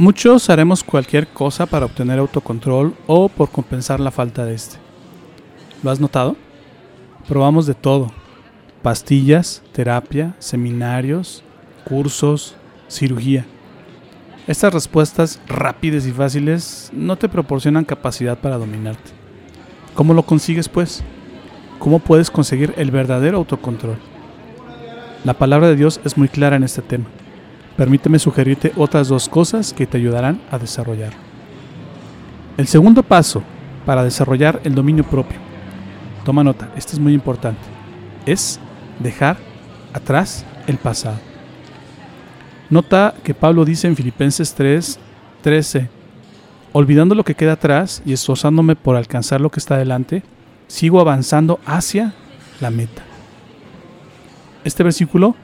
Muchos haremos cualquier cosa para obtener autocontrol o por compensar la falta de este. ¿Lo has notado? Probamos de todo. Pastillas, terapia, seminarios, cursos, cirugía. Estas respuestas rápidas y fáciles no te proporcionan capacidad para dominarte. ¿Cómo lo consigues pues? ¿Cómo puedes conseguir el verdadero autocontrol? La palabra de Dios es muy clara en este tema. Permíteme sugerirte otras dos cosas que te ayudarán a desarrollar. El segundo paso para desarrollar el dominio propio, toma nota, esto es muy importante, es dejar atrás el pasado. Nota que Pablo dice en Filipenses 3, 13, olvidando lo que queda atrás y esforzándome por alcanzar lo que está delante, sigo avanzando hacia la meta. Este versículo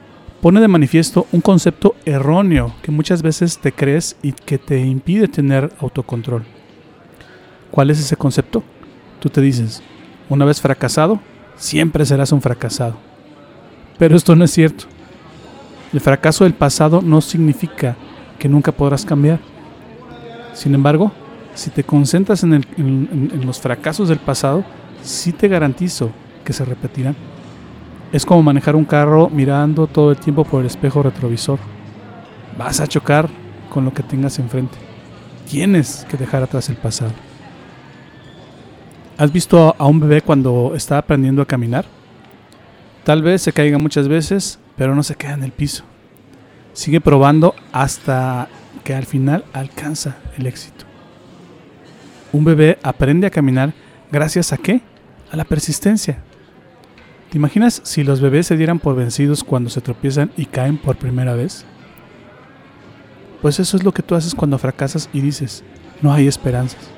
pone de manifiesto un concepto erróneo que muchas veces te crees y que te impide tener autocontrol. ¿Cuál es ese concepto? Tú te dices, una vez fracasado, siempre serás un fracasado. Pero esto no es cierto. El fracaso del pasado no significa que nunca podrás cambiar. Sin embargo, si te concentras en, los fracasos del pasado, sí te garantizo que se repetirán. Es como manejar un carro mirando todo el tiempo por el espejo retrovisor. Vas a chocar con lo que tengas enfrente. Tienes que dejar atrás el pasado. ¿Has visto a un bebé cuando está aprendiendo a caminar? Tal vez se caiga muchas veces, pero no se queda en el piso. Sigue probando hasta que al final alcanza el éxito. Un bebé aprende a caminar gracias a qué? A la persistencia. ¿Te imaginas si los bebés se dieran por vencidos cuando se tropiezan y caen por primera vez? Pues eso es lo que tú haces cuando fracasas y dices, no hay esperanzas.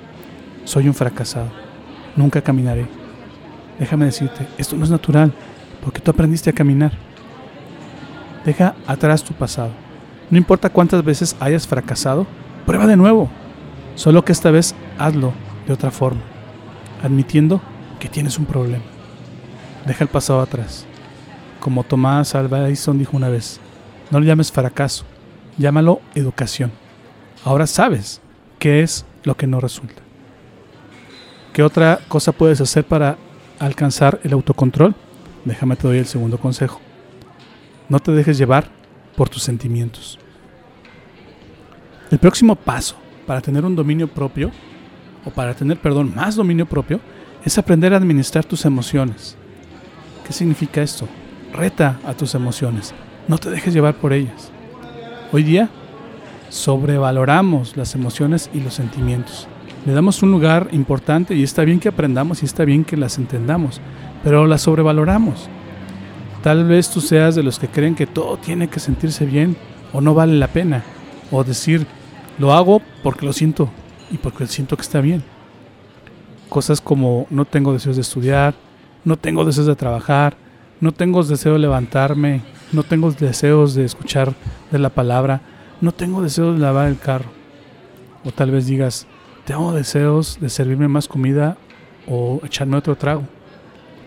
Soy un fracasado. Nunca caminaré. Déjame decirte, esto no es natural, porque tú aprendiste a caminar. Deja atrás tu pasado. No importa cuántas veces hayas fracasado, prueba de nuevo. Solo que esta vez hazlo de otra forma, admitiendo que tienes un problema. Deja el pasado atrás. Como Tomás Alva Edison dijo una vez, no lo llames fracaso, llámalo educación. Ahora sabes qué es lo que no resulta. ¿Qué otra cosa puedes hacer para alcanzar el autocontrol? Déjame te doy el segundo consejo. No te dejes llevar por tus sentimientos. El próximo paso para tener un dominio propio, o para tener, perdón, más dominio propio, es aprender a administrar tus emociones. ¿Qué significa esto? Reta a tus emociones. No te dejes llevar por ellas. Hoy día sobrevaloramos las emociones y los sentimientos. Le damos un lugar importante y está bien que aprendamos y está bien que las entendamos, pero las sobrevaloramos. Tal vez tú seas de los que creen que todo tiene que sentirse bien o no vale la pena, o decir, lo hago porque lo siento y porque siento que está bien. Cosas como no tengo deseos de estudiar, no tengo deseos de trabajar, no tengo deseo de levantarme, no tengo deseos de escuchar de la palabra, no tengo deseos de lavar el carro. O tal vez digas, tengo deseos de servirme más comida o echarme otro trago.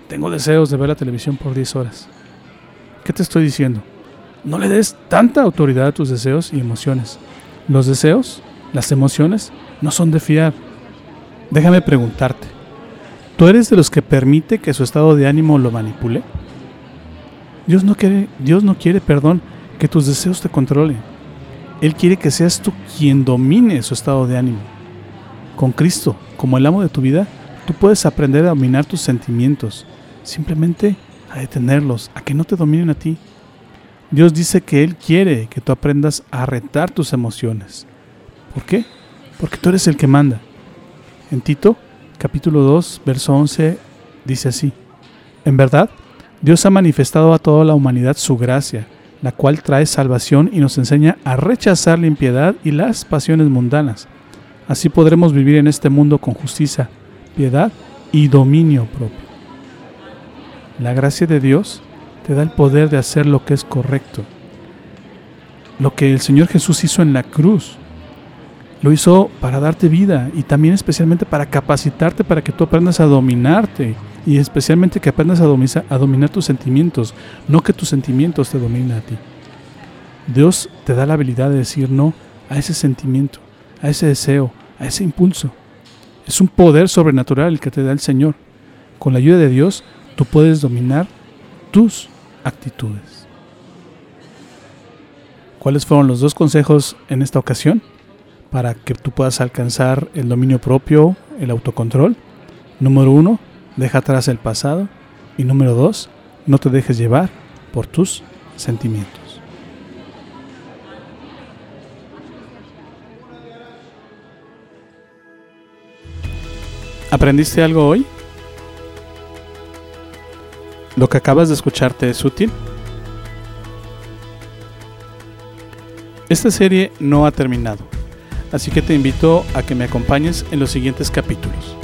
Tengo deseos de ver la televisión por 10 horas. ¿Qué te estoy diciendo? No le des tanta autoridad a tus deseos y emociones. Los deseos, las emociones, no son de fiar. Déjame preguntarte, ¿Tú eres de los que permite que su estado de ánimo lo manipule? Dios no quiere, Dios no quiere, perdón, que tus deseos te controlen. Él quiere que seas tú quien domine su estado de ánimo. Con Cristo, como el amo de tu vida, tú puedes aprender a dominar tus sentimientos, simplemente a detenerlos, a que no te dominen a ti. Dios dice que Él quiere que tú aprendas a retar tus emociones. ¿Por qué? Porque tú eres el que manda. En Tito capítulo 2, verso 11, dice así, En verdad, Dios ha manifestado a toda la humanidad su gracia, la cual trae salvación y nos enseña a rechazar la impiedad y las pasiones mundanas, Así podremos vivir en este mundo con justicia, piedad y dominio propio. La gracia de Dios te da el poder de hacer lo que es correcto. Lo que el Señor Jesús hizo en la cruz, lo hizo para darte vida y también especialmente para capacitarte para que tú aprendas a dominarte y especialmente que aprendas a, dominar, a dominar tus sentimientos, no que tus sentimientos te dominen a ti. Dios te da la habilidad de decir no a ese sentimiento, a ese deseo, a ese impulso. Es un poder sobrenatural el que te da el Señor. Con la ayuda de Dios, tú puedes dominar tus actitudes. ¿Cuáles fueron los dos consejos en esta ocasión para que tú puedas alcanzar el dominio propio, el autocontrol? Número uno, deja atrás el pasado. Y número dos, no te dejes llevar por tus sentimientos. ¿Aprendiste algo hoy? ¿Lo que acabas de escucharte es útil? Esta serie no ha terminado, así que te invito a que me acompañes en los siguientes capítulos.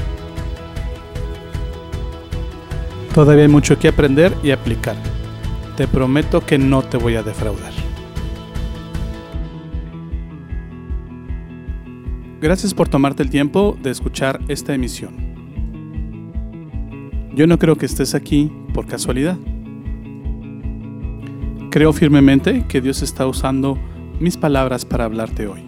Todavía hay mucho que aprender y aplicar. Te prometo que no te voy a defraudar. Gracias por tomarte el tiempo de escuchar esta emisión. Yo no creo que estés aquí por casualidad. Creo firmemente que Dios está usando mis palabras para hablarte hoy.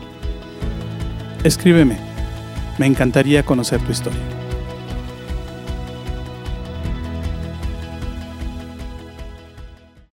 Escríbeme, me encantaría conocer tu historia.